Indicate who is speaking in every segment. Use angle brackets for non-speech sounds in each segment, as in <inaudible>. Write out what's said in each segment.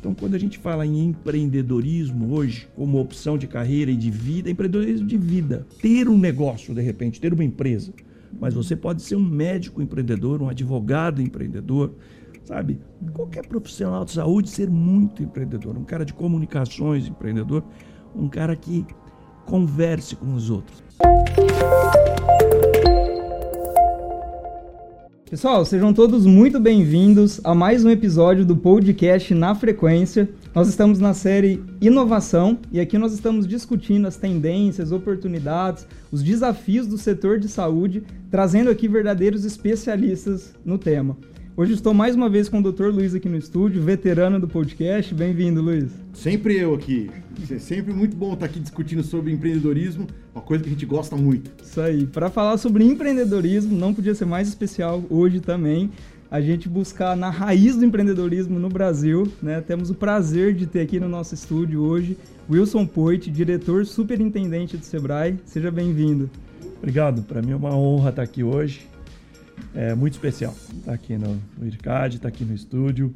Speaker 1: Então, quando a gente fala em empreendedorismo hoje, como opção de carreira e de vida, empreendedorismo de vida, ter um negócio, de repente, ter uma empresa, mas você pode ser um médico empreendedor, um advogado empreendedor, sabe? Qualquer profissional de saúde ser muito empreendedor, um cara de comunicações empreendedor, um cara que converse com os outros.
Speaker 2: Pessoal, sejam todos muito bem-vindos a mais um episódio do podcast Na Frequência. Nós estamos na série Inovação e aqui nós estamos discutindo as tendências, oportunidades, os desafios do setor de saúde, trazendo aqui verdadeiros especialistas no tema. Hoje estou mais uma vez com o Dr. Luiz aqui no estúdio, veterano do podcast. Bem-vindo, Luiz.
Speaker 3: Sempre eu aqui. É sempre muito bom estar aqui discutindo sobre empreendedorismo, uma coisa que a gente gosta muito.
Speaker 2: Isso aí. Para falar sobre empreendedorismo, não podia ser mais especial hoje também. A gente buscar na raiz do empreendedorismo no Brasil, né? Temos o prazer de ter aqui no nosso estúdio hoje Wilson Poit, diretor superintendente do Sebrae. Seja bem-vindo.
Speaker 1: Obrigado. Para mim é uma honra estar aqui hoje é muito especial estar tá aqui no, no IRCAD, estar tá aqui no estúdio,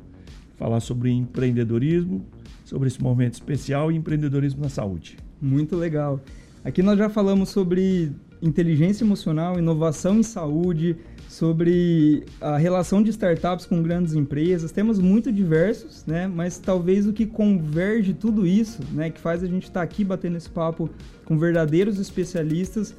Speaker 1: falar sobre empreendedorismo, sobre esse momento especial e empreendedorismo na saúde.
Speaker 2: Muito legal. Aqui nós já falamos sobre inteligência emocional, inovação em saúde, sobre a relação de startups com grandes empresas, temas muito diversos, né? Mas talvez o que converge tudo isso, né, que faz a gente estar tá aqui batendo esse papo com verdadeiros especialistas,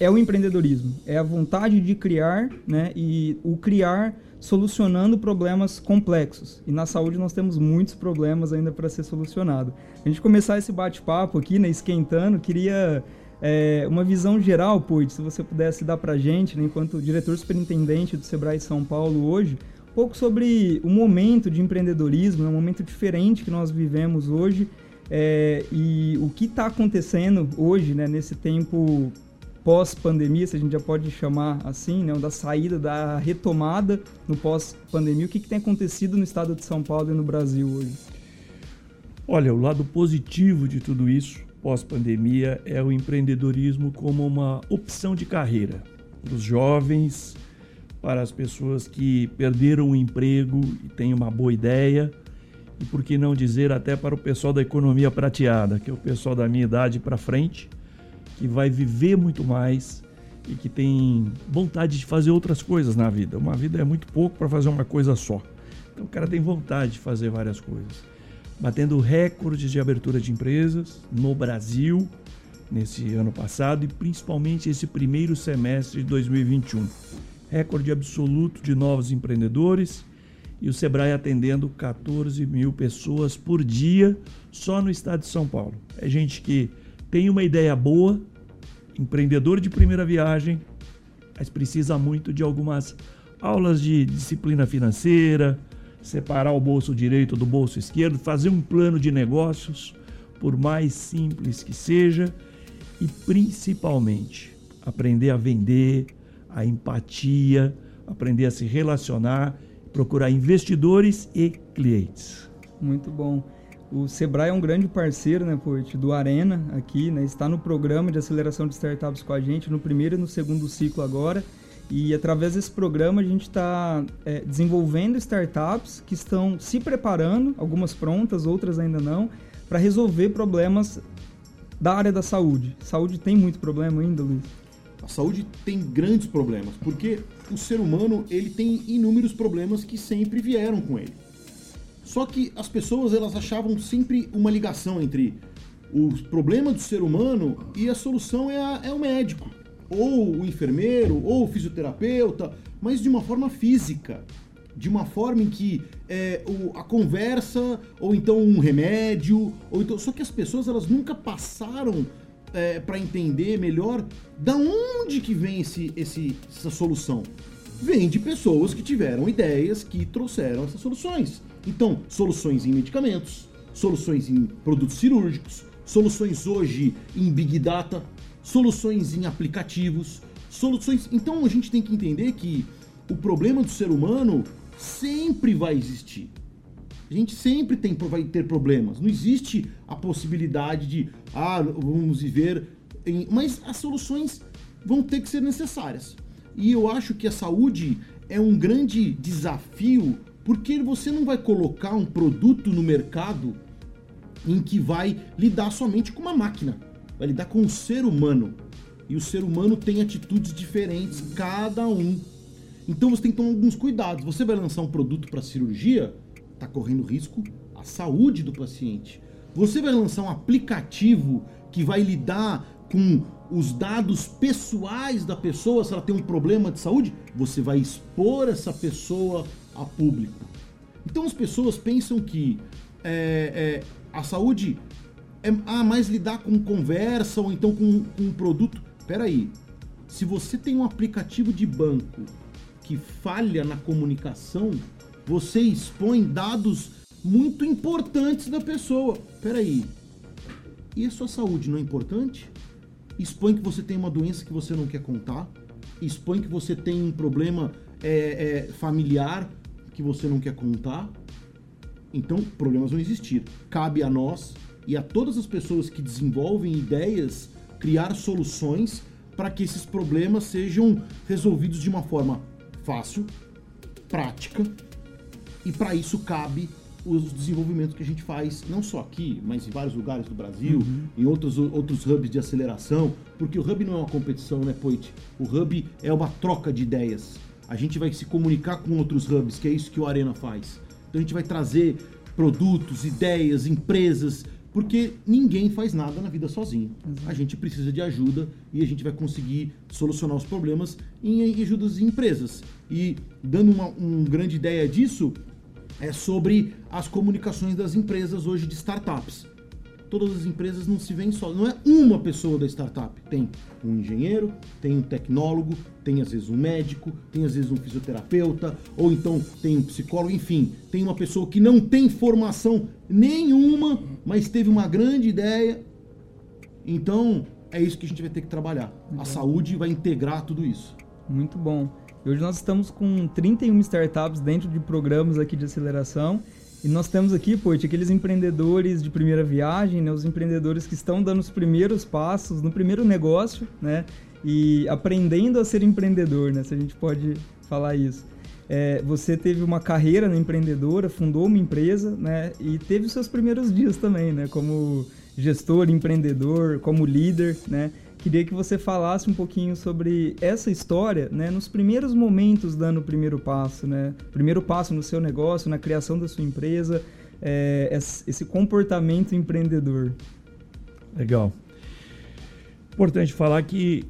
Speaker 2: é o empreendedorismo, é a vontade de criar, né? E o criar solucionando problemas complexos. E na saúde nós temos muitos problemas ainda para ser solucionado. A gente começar esse bate-papo aqui, né, esquentando, queria é, uma visão geral, Poit, se você pudesse dar para a gente, né, enquanto diretor superintendente do Sebrae São Paulo hoje, um pouco sobre o momento de empreendedorismo, é um momento diferente que nós vivemos hoje é, e o que está acontecendo hoje, né, nesse tempo pós-pandemia, se a gente já pode chamar assim, né, da saída, da retomada no pós-pandemia, o que, que tem acontecido no estado de São Paulo e no Brasil hoje?
Speaker 1: Olha, o lado positivo de tudo isso, pós-pandemia, é o empreendedorismo como uma opção de carreira para os jovens, para as pessoas que perderam o emprego e têm uma boa ideia, e por que não dizer até para o pessoal da economia prateada, que é o pessoal da minha idade para frente, que vai viver muito mais e que tem vontade de fazer outras coisas na vida. Uma vida é muito pouco para fazer uma coisa só. Então o cara tem vontade de fazer várias coisas. Batendo recordes de abertura de empresas no Brasil nesse ano passado e principalmente esse primeiro semestre de 2021. Recorde absoluto de novos empreendedores e o Sebrae atendendo 14 mil pessoas por dia só no estado de São Paulo. É gente que tem uma ideia boa, empreendedor de primeira viagem, mas precisa muito de algumas aulas de disciplina financeira, separar o bolso direito do bolso esquerdo, fazer um plano de negócios, por mais simples que seja, e principalmente aprender a vender, a empatia, aprender a se relacionar, procurar investidores e clientes.
Speaker 2: Muito bom. O Sebrae é um grande parceiro, né, Poit, do Arena aqui, né? Está no programa de aceleração de startups com a gente, no primeiro e no segundo ciclo agora. E através desse programa a gente está é, desenvolvendo startups que estão se preparando, algumas prontas, outras ainda não, para resolver problemas da área da saúde. Saúde tem muito problema ainda, Luiz?
Speaker 3: A saúde tem grandes problemas, porque o ser humano ele tem inúmeros problemas que sempre vieram com ele. Só que as pessoas elas achavam sempre uma ligação entre o problema do ser humano e a solução é, a, é o médico, ou o enfermeiro, ou o fisioterapeuta, mas de uma forma física, de uma forma em que é, o, a conversa, ou então um remédio, ou então. Só que as pessoas elas nunca passaram é, para entender melhor da onde que vem esse, esse, essa solução. Vem de pessoas que tiveram ideias que trouxeram essas soluções. Então, soluções em medicamentos, soluções em produtos cirúrgicos, soluções hoje em Big Data, soluções em aplicativos, soluções. Então a gente tem que entender que o problema do ser humano sempre vai existir. A gente sempre tem, vai ter problemas. Não existe a possibilidade de, ah, vamos viver. Em... Mas as soluções vão ter que ser necessárias. E eu acho que a saúde é um grande desafio Porque você não vai colocar um produto no mercado em que vai lidar somente com uma máquina, vai lidar com o ser humano. E o ser humano tem atitudes diferentes, cada um. Então você tem que tomar alguns cuidados. Você vai lançar um produto para cirurgia, está correndo risco à saúde do paciente. Você vai lançar um aplicativo que vai lidar com os dados pessoais da pessoa, se ela tem um problema de saúde, você vai expor essa pessoa a público. Então as pessoas pensam que é, é, a saúde é ah, mais lidar com conversa ou então com, com um produto. Peraí, se você tem um aplicativo de banco que falha na comunicação, você expõe dados muito importantes da pessoa. Peraí, e a sua saúde não é importante? Expõe que você tem uma doença que você não quer contar, expõe que você tem um problema é, é, familiar que você não quer contar. Então, problemas vão existir. Cabe a nós e a todas as pessoas que desenvolvem ideias criar soluções para que esses problemas sejam resolvidos de uma forma fácil, prática, e para isso cabe os desenvolvimentos que a gente faz, não só aqui, mas em vários lugares do Brasil, uhum. em outros, outros hubs de aceleração, porque o hub não é uma competição, né, Poit? O hub é uma troca de ideias. A gente vai se comunicar com outros hubs, que é isso que o Arena faz. Então a gente vai trazer produtos, ideias, empresas, porque ninguém faz nada na vida sozinho. Exato. A gente precisa de ajuda e a gente vai conseguir solucionar os problemas em, em ajudas de empresas. E dando uma, uma grande ideia disso, é sobre as comunicações das empresas hoje de startups. Todas as empresas não se veem só, não é uma pessoa da startup. Tem um engenheiro, tem um tecnólogo, tem às vezes um médico, tem às vezes um fisioterapeuta, ou então tem um psicólogo, enfim, tem uma pessoa que não tem formação nenhuma, mas teve uma grande ideia. Então, é isso que a gente vai ter que trabalhar. A saúde vai integrar tudo isso.
Speaker 2: Muito bom. Hoje nós estamos com 31 startups dentro de programas aqui de aceleração. E nós temos aqui, Poit, aqueles empreendedores de primeira viagem, né? os empreendedores que estão dando os primeiros passos no primeiro negócio, né? E aprendendo a ser empreendedor, né? Se a gente pode falar isso. É, você teve uma carreira na empreendedora, fundou uma empresa, né? E teve os seus primeiros dias também, né? Como gestor, empreendedor, como líder, né? Queria que você falasse um pouquinho sobre essa história, né, nos primeiros momentos dando o primeiro passo, né, primeiro passo no seu negócio, na criação da sua empresa, é, esse comportamento empreendedor.
Speaker 1: Legal. Importante falar que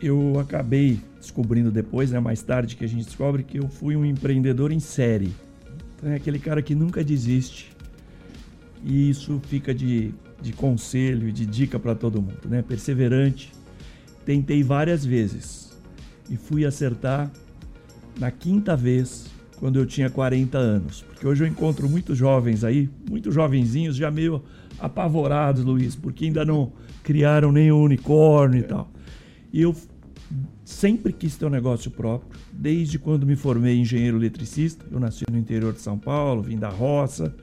Speaker 1: eu acabei descobrindo depois, né, mais tarde que a gente descobre que eu fui um empreendedor em série. Então é aquele cara que nunca desiste. E isso fica de de conselho e de dica para todo mundo, né? Perseverante. Tentei várias vezes e fui acertar na quinta vez quando eu tinha 40 anos. Porque hoje eu encontro muitos jovens aí, muitos jovenzinhos já meio apavorados, Luiz, porque ainda não criaram nenhum unicórnio e tal. E eu sempre quis ter um negócio próprio, desde quando me formei engenheiro eletricista. Eu nasci no interior de São Paulo, vim da roça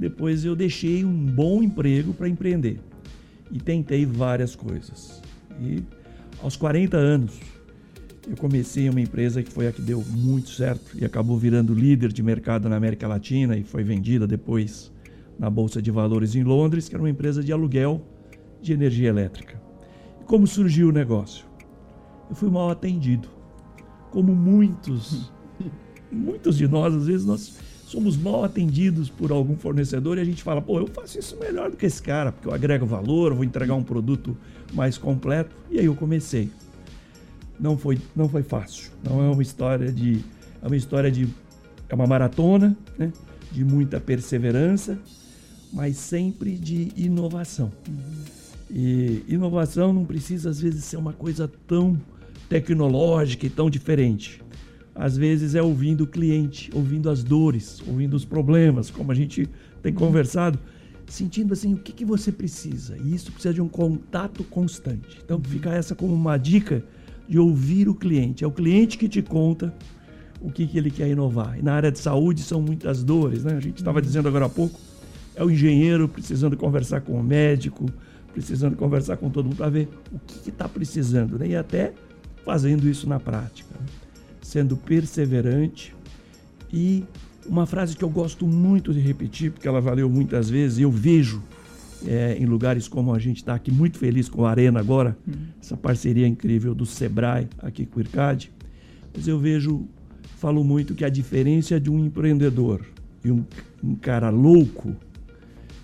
Speaker 1: depois eu deixei um bom emprego para empreender e tentei várias coisas. E aos 40 anos eu comecei uma empresa que foi a que deu muito certo e acabou virando líder de mercado na América Latina e foi vendida depois na Bolsa de Valores em Londres, que era uma empresa de aluguel de energia elétrica. E como surgiu o negócio? Eu fui mal atendido. Como muitos, <laughs> muitos de nós, às vezes nós somos mal atendidos por algum fornecedor e a gente fala, pô, eu faço isso melhor do que esse cara, porque eu agrego valor, vou entregar um produto mais completo. E aí eu comecei. Não foi, não foi fácil. Não é uma história de. É uma história de. É uma maratona, né? De muita perseverança, mas sempre de inovação. E inovação não precisa, às vezes, ser uma coisa tão tecnológica e tão diferente às vezes é ouvindo o cliente, ouvindo as dores, ouvindo os problemas, como a gente tem conversado, sentindo assim o que, que você precisa. E isso precisa de um contato constante. Então uhum. fica essa como uma dica de ouvir o cliente. É o cliente que te conta o que, que ele quer inovar. E na área de saúde são muitas dores, né? A gente estava uhum. dizendo agora há pouco, é o engenheiro precisando conversar com o médico, precisando conversar com todo mundo para ver o que está precisando, né? E até fazendo isso na prática. Né? Sendo perseverante e Uma frase que eu gosto muito de repetir, porque ela valeu muitas vezes, eu vejo é, em lugares como a gente está aqui, muito feliz com a Arena agora, uhum. essa parceria incrível do Sebrae aqui com o IRCAD, mas eu vejo, falo muito que a diferença de um empreendedor e um, um cara louco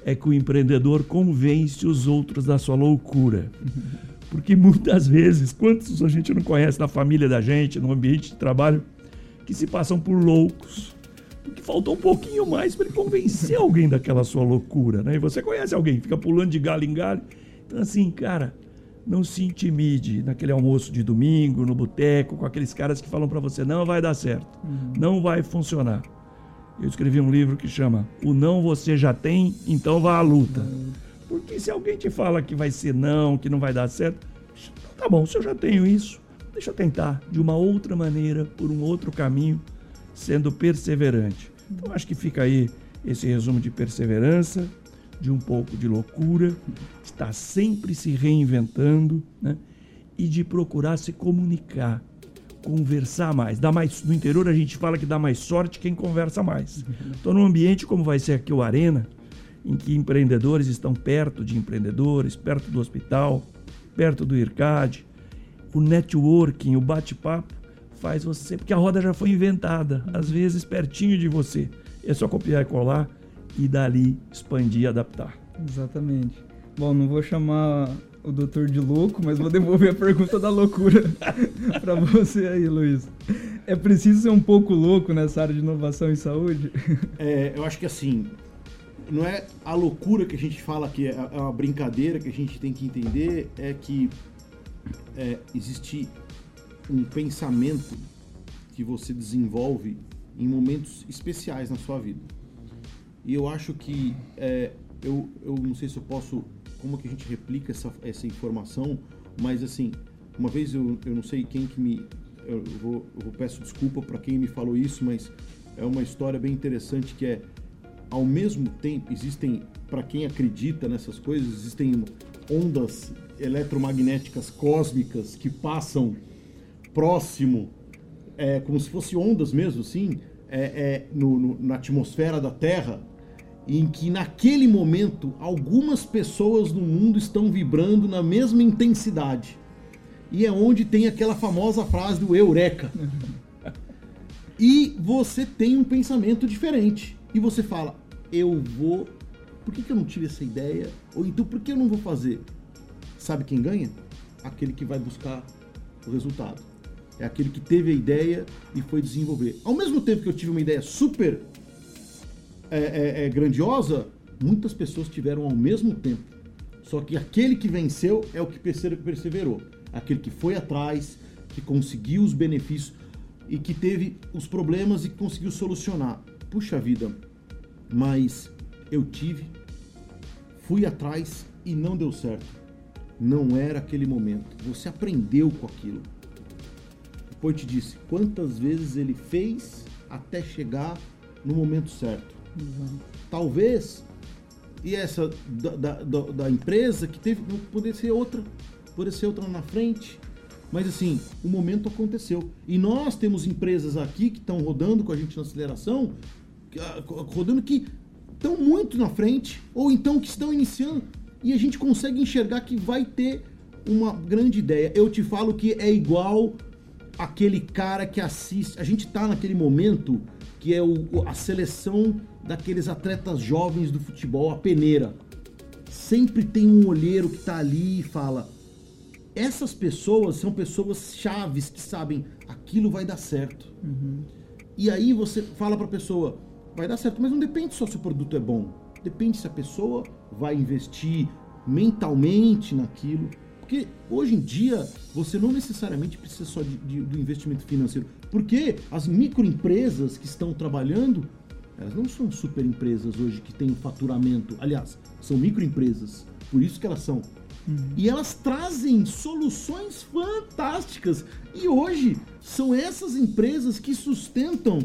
Speaker 1: é que o empreendedor convence os outros da sua loucura. Porque muitas vezes, quantos a gente não conhece na família da gente, no ambiente de trabalho, que se passam por loucos. Porque faltou um pouquinho mais para ele convencer alguém daquela sua loucura, né? E você conhece alguém, fica pulando de galho em galho. Então, assim, cara, não se intimide naquele almoço de domingo, no boteco, com aqueles caras que falam para você: não vai dar certo, uhum. não vai funcionar. Eu escrevi um livro que chama O Não Você Já Tem, então vá à luta. Porque se alguém te fala que vai ser não, que não vai dar certo, tá bom, se eu já tenho isso, deixa eu tentar de uma outra maneira, por um outro caminho, sendo perseverante. Então acho que fica aí esse resumo de perseverança, de um pouco de loucura, está sempre se reinventando, né? E de procurar se comunicar conversar mais. Dá mais. No interior a gente fala que dá mais sorte quem conversa mais. Então, num ambiente como vai ser aqui o Arena, em que empreendedores estão perto de empreendedores, perto do hospital, perto do IRCAD, o networking, o bate-papo faz você, porque a roda já foi inventada, às vezes pertinho de você. É só copiar e colar e dali expandir e adaptar.
Speaker 2: Exatamente. Bom, não vou chamar o doutor de louco, mas vou devolver a pergunta da loucura <laughs> para você aí, Luiz. É preciso ser um pouco louco nessa área de inovação em saúde?
Speaker 3: É, eu acho que assim, não é a loucura que a gente fala que é, é uma brincadeira que a gente tem que entender, é que é, existe um pensamento que você desenvolve em momentos especiais na sua vida. E eu acho que é, eu, eu não sei se eu posso como que a gente replica essa, essa informação, mas assim, uma vez eu, eu não sei quem que me. Eu vou, eu peço desculpa para quem me falou isso, mas é uma história bem interessante que é ao mesmo tempo existem para quem acredita nessas coisas existem ondas eletromagnéticas cósmicas que passam próximo é, como se fossem ondas mesmo assim é, é no, no, na atmosfera da Terra em que naquele momento algumas pessoas no mundo estão vibrando na mesma intensidade. E é onde tem aquela famosa frase do eureka. <laughs> e você tem um pensamento diferente. E você fala: eu vou. Por que, que eu não tive essa ideia? Ou então por que eu não vou fazer? Sabe quem ganha? Aquele que vai buscar o resultado. É aquele que teve a ideia e foi desenvolver. Ao mesmo tempo que eu tive uma ideia super é, é, é grandiosa, muitas pessoas tiveram ao mesmo tempo. Só que aquele que venceu é o que perseverou. Aquele que foi atrás, que conseguiu os benefícios e que teve os problemas e conseguiu solucionar. Puxa vida, mas eu tive, fui atrás e não deu certo. Não era aquele momento. Você aprendeu com aquilo. Depois te disse quantas vezes ele fez até chegar no momento certo. Uhum. Talvez, e essa da, da, da, empresa que teve, poder ser outra, poder ser outra na frente. Mas assim, o momento aconteceu. E nós temos empresas aqui que estão rodando com a gente na aceleração, ah, rodando que estão muito na frente, ou então que estão iniciando, e a gente consegue enxergar que vai ter uma grande ideia. Eu te falo que é igual aquele cara que assiste. A gente está naquele momento que é o, a seleção daqueles atletas jovens do futebol, a peneira. Sempre tem um olheiro que está ali e fala: essas pessoas são pessoas chaves que sabem aquilo vai dar certo. Uhum. E aí você fala para a pessoa: vai dar certo, mas não depende só se o produto é bom. Depende se a pessoa vai investir mentalmente naquilo. Porque hoje em dia você não necessariamente precisa só de, de, do investimento financeiro. Porque as microempresas que estão trabalhando elas não são super empresas hoje que têm faturamento. Aliás, são microempresas. Por isso que elas são. Uhum. E elas trazem soluções fantásticas. E hoje são essas empresas que sustentam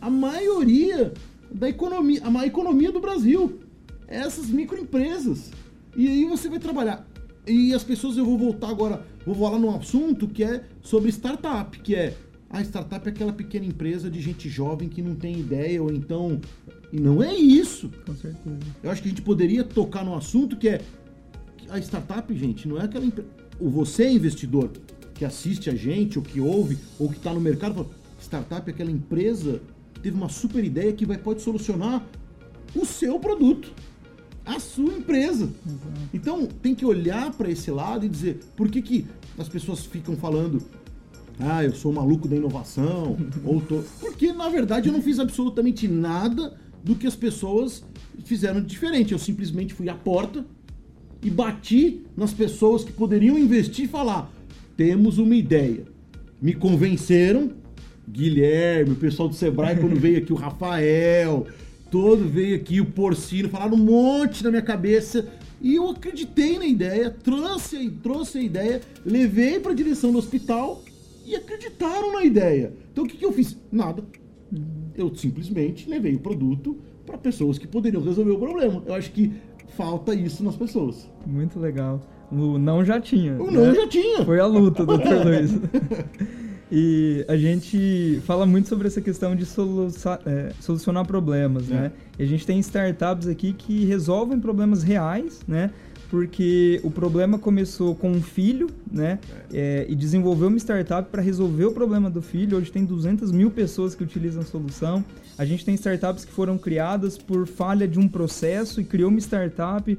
Speaker 3: a maioria da economia, a economia do Brasil. Essas microempresas. E aí você vai trabalhar. E as pessoas, eu vou voltar agora, vou falar num assunto que é sobre startup, que é a startup é aquela pequena empresa de gente jovem que não tem ideia, ou então. E não é isso.
Speaker 2: Com certeza.
Speaker 3: Eu acho que a gente poderia tocar no assunto que é. A startup, gente, não é aquela empresa. O você é investidor que assiste a gente, ou que ouve, ou que está no mercado, fala, startup é aquela empresa que teve uma super ideia que vai, pode solucionar o seu produto, a sua empresa.
Speaker 2: Exato.
Speaker 3: Então tem que olhar para esse lado e dizer por que, que as pessoas ficam falando ah, eu sou maluco da inovação, <laughs> ou tô... Porque, na verdade, eu não fiz absolutamente nada do que as pessoas fizeram de diferente. Eu simplesmente fui à porta e bati nas pessoas que poderiam investir e falar: temos uma ideia. Me convenceram, Guilherme, o pessoal do Sebrae, quando veio aqui, o Rafael, todo veio aqui, o Porcino, falaram um monte na minha cabeça. E eu acreditei na ideia, trouxe, trouxe a ideia, levei para a direção do hospital e acreditaram na ideia. Então o que, que eu fiz? Nada. Eu simplesmente levei o produto para pessoas que poderiam resolver o problema. Eu acho que falta isso nas pessoas.
Speaker 2: Muito legal. O não já tinha.
Speaker 3: O
Speaker 2: né?
Speaker 3: não já tinha.
Speaker 2: Foi a luta, doutor <laughs> Luiz. E a gente fala muito sobre essa questão de é, solucionar problemas,
Speaker 3: É.
Speaker 2: né? E a gente tem startups aqui que resolvem problemas reais, né? Porque o problema começou com um filho, né? É, e desenvolveu uma startup para resolver o problema do filho. Hoje tem 200 mil pessoas que utilizam a solução. A gente tem startups que foram criadas por falha de um processo e criou uma startup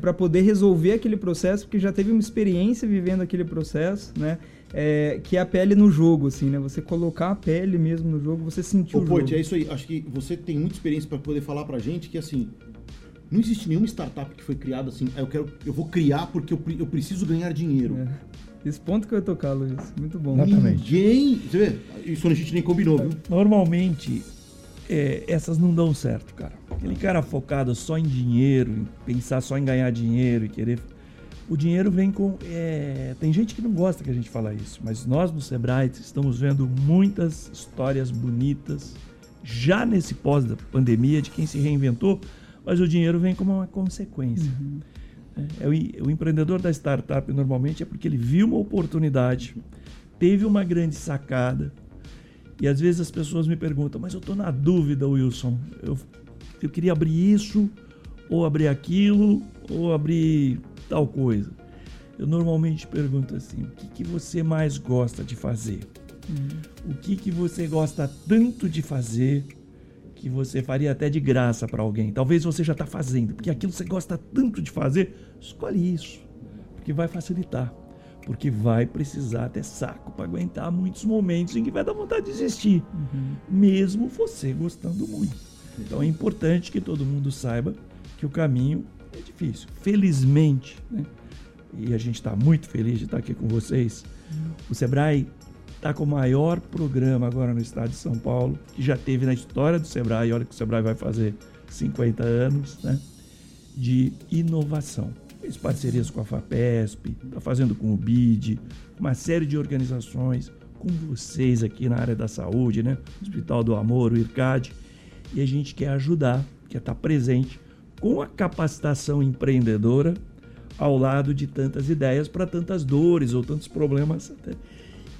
Speaker 2: para poder resolver aquele processo, porque já teve uma experiência vivendo aquele processo, né? É, que é a pele no jogo, assim, né? Você colocar a pele mesmo no jogo, você sentir
Speaker 3: Ô,
Speaker 2: o jogo.
Speaker 3: Poit, é isso aí. Acho que você tem muita experiência para poder falar pra gente que assim. Não existe nenhuma startup que foi criada assim. "Ah, Eu quero, eu vou criar porque eu, eu preciso ganhar dinheiro.
Speaker 2: É. Esse ponto que eu ia tocar, Luiz. Muito bom.
Speaker 1: Exatamente.
Speaker 3: Ninguém. Você vê? Isso a gente nem combinou, viu?
Speaker 1: Normalmente, é, essas não dão certo, cara. Aquele cara focado só em dinheiro, em pensar só em ganhar dinheiro e querer. O dinheiro vem com. é, Tem gente que não gosta que a gente fala isso, mas nós no Sebrae estamos vendo muitas histórias bonitas já nesse pós da pandemia de quem se reinventou, mas o dinheiro vem como uma consequência. É, é o, o empreendedor da startup normalmente é porque ele viu uma oportunidade, teve uma grande sacada, e às vezes as pessoas me perguntam, mas eu estou na dúvida, Wilson. Eu, eu queria abrir isso, ou abrir aquilo, ou abrir tal coisa. Eu normalmente pergunto assim: o que, que você mais gosta de fazer? O que, que você gosta tanto de fazer que você faria até de graça para alguém? Talvez você já está fazendo, porque aquilo você gosta tanto de fazer, escolhe isso, porque vai facilitar. Porque vai precisar ter saco para aguentar muitos momentos em que vai dar vontade de desistir, mesmo você gostando muito. Então é importante que todo mundo saiba que o caminho é difícil. Felizmente, né? e a gente está muito feliz de estar aqui com vocês, o Sebrae está com o maior programa agora no estado de São Paulo, que já teve na história do Sebrae, olha que o Sebrae vai fazer 50 anos, né? de inovação. Fez parcerias com a FAPESP, está fazendo com o BID, uma série de organizações, com vocês aqui na área da saúde, né? Hospital do Amor, o IRCAD, e a gente quer ajudar, quer estar presente com a capacitação empreendedora ao lado de tantas ideias para tantas dores ou tantos problemas.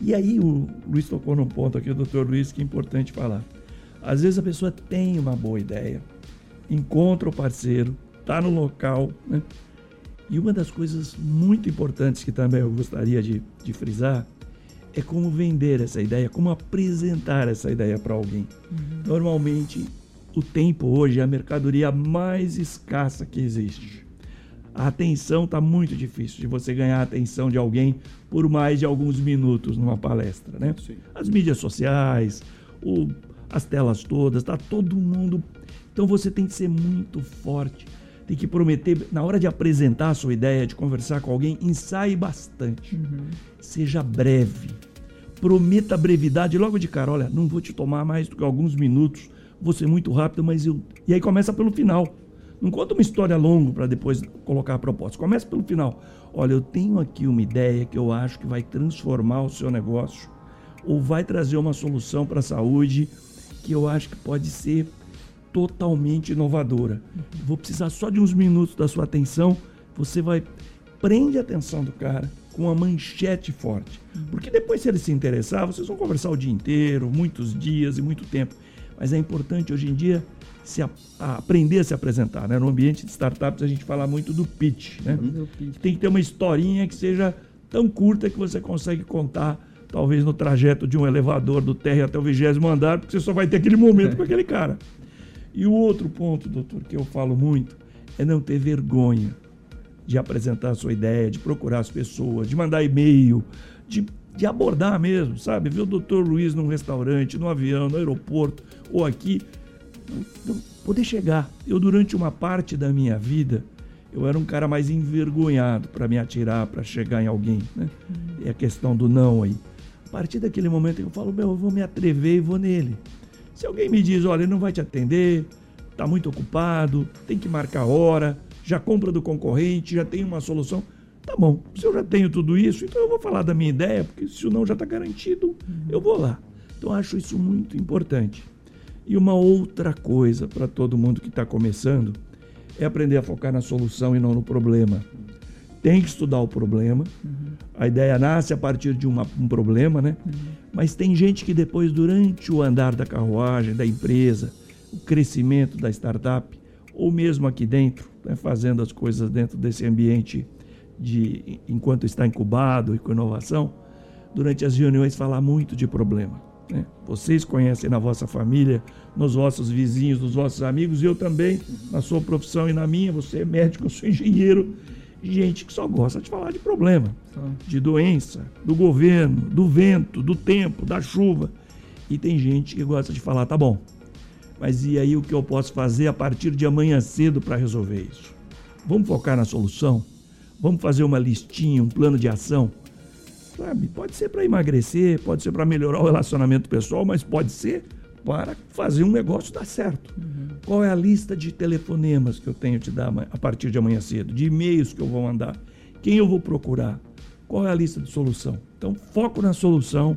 Speaker 1: E aí o Luiz tocou num ponto aqui, o doutor Luiz, que é importante falar. Às vezes a pessoa tem uma boa ideia, encontra o parceiro, está no local, né? E uma das coisas muito importantes que também eu gostaria de, de frisar é como vender essa ideia, como apresentar essa ideia para alguém. Normalmente, o tempo hoje é a mercadoria mais escassa que existe. A atenção está muito difícil de você ganhar a atenção de alguém por mais de alguns minutos numa palestra, né?
Speaker 3: Sim.
Speaker 1: As mídias sociais, o- as telas todas, tá todo mundo. Então você tem que ser muito forte, tem que prometer na hora de apresentar a sua ideia, de conversar com alguém, ensaie bastante. Seja breve. Prometa brevidade logo de cara. Olha, não vou te tomar mais do que alguns minutos. Vou ser muito rápido, mas eu. E aí começa pelo final. Não conta uma história longa para depois colocar a proposta. Começa pelo final. Olha, eu tenho aqui uma ideia que eu acho que vai transformar o seu negócio ou vai trazer uma solução para a saúde que eu acho que pode ser totalmente inovadora. Vou precisar só de uns minutos da sua atenção. Você vai prende a atenção do cara com uma manchete forte. Porque depois, se ele se interessar, vocês vão conversar o dia inteiro, muitos dias e muito tempo. Mas é importante hoje em dia se a, a aprender a se apresentar. Né? No ambiente de startups, a gente fala muito do pitch. Né? Uhum. Tem que ter uma historinha que seja tão curta que você consegue contar, talvez no trajeto de um elevador do térreo até o vigésimo andar, porque você só vai ter aquele momento com aquele cara. E o outro ponto, doutor, que eu falo muito, é não ter vergonha de apresentar a sua ideia, de procurar as pessoas, de mandar e-mail, de, de abordar mesmo, sabe? Ver o doutor Luiz num restaurante, no avião, no aeroporto ou aqui. Poder chegar. Eu, durante uma parte da minha vida, eu era um cara mais envergonhado para me atirar, para chegar em alguém. Né? É a questão do não aí. A partir daquele momento eu falo, meu, eu vou me atrever e vou nele. Se alguém me diz, olha, não vai te atender, está muito ocupado, tem que marcar hora, já compra do concorrente, já tem uma solução. Tá bom, se eu já tenho tudo isso, então eu vou falar da minha ideia, porque se o não já está garantido, eu vou lá. Então acho isso muito importante. E uma outra coisa para todo mundo que está começando é aprender a focar na solução e não no problema. Tem que estudar o problema. Uhum. A ideia nasce a partir de uma, um problema, né? Uhum. Mas tem gente que depois, durante o andar da carruagem, da empresa, o crescimento da startup, ou mesmo aqui dentro, né, fazendo as coisas dentro desse ambiente de enquanto está incubado e com inovação, durante as reuniões falar muito de problema. Né? Vocês conhecem na vossa família, nos vossos vizinhos, nos vossos amigos, e eu também, na sua profissão e na minha, você é médico, eu sou engenheiro, gente que só gosta de falar de problema, de doença, do governo, do vento, do tempo, da chuva. E tem gente que gosta de falar, tá bom, mas e aí o que eu posso fazer a partir de amanhã cedo para resolver isso? Vamos focar na solução? Vamos fazer uma listinha, um plano de ação? Sabe? Pode ser para emagrecer, pode ser para melhorar o relacionamento pessoal, mas pode ser para fazer um negócio dar certo. Uhum. Qual é a lista de telefonemas que eu tenho que te dar a partir de amanhã cedo? De e-mails que eu vou mandar? Quem eu vou procurar? Qual é a lista de solução? Então, foco na solução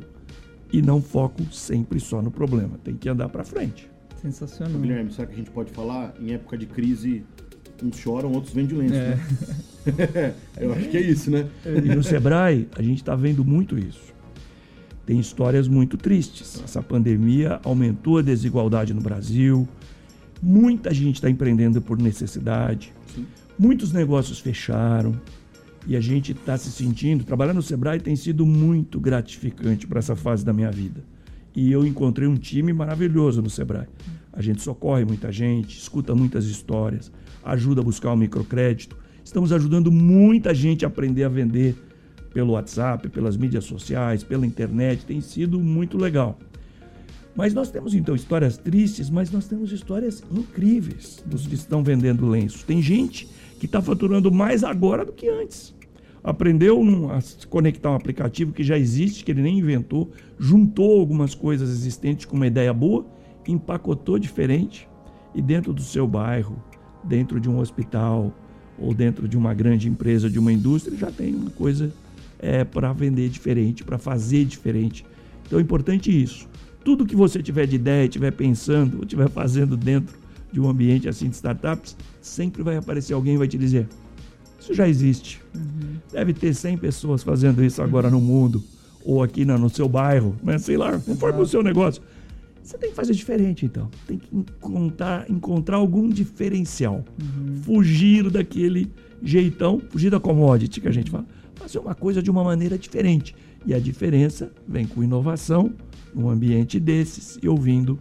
Speaker 1: e não foco sempre só no problema. Tem que andar para frente.
Speaker 2: Sensacional.
Speaker 3: Guilherme, será que a gente pode falar em época de crise uns choram, outros vendem lenço, é. né? <laughs> Eu acho que é isso, né?
Speaker 1: E no Sebrae, a gente está vendo muito isso. Tem histórias muito tristes. Essa pandemia aumentou a desigualdade no Brasil. Muita gente está empreendendo por necessidade. Sim. Muitos negócios fecharam. E a gente está se sentindo. Trabalhar no Sebrae tem sido muito gratificante para essa fase da minha vida. E eu encontrei um time maravilhoso no Sebrae. A gente socorre muita gente, escuta muitas histórias, ajuda a buscar o microcrédito. Estamos ajudando muita gente a aprender a vender pelo WhatsApp, pelas mídias sociais, pela internet. Tem sido muito legal. Mas nós temos então histórias tristes, mas nós temos histórias incríveis dos que estão vendendo lenço. Tem gente que está faturando mais agora do que antes aprendeu a conectar um aplicativo que já existe, que ele nem inventou, juntou algumas coisas existentes com uma ideia boa, empacotou diferente e dentro do seu bairro, dentro de um hospital ou dentro de uma grande empresa, de uma indústria, já tem uma coisa é, para vender diferente, para fazer diferente. Então é importante isso. Tudo que você tiver de ideia, estiver pensando, ou estiver fazendo dentro de um ambiente assim de startups, sempre vai aparecer alguém e vai te dizer: isso já existe. Uhum. Deve ter 100 pessoas fazendo isso agora no mundo, ou aqui no seu bairro, né? sei lá, conforme o seu negócio. Você tem que fazer diferente, então. Tem que encontrar, encontrar algum diferencial. Uhum. Fugir daquele jeitão, fugir da commodity que a gente fala. Fazer uma coisa de uma maneira diferente. E a diferença vem com inovação, num ambiente desses e ouvindo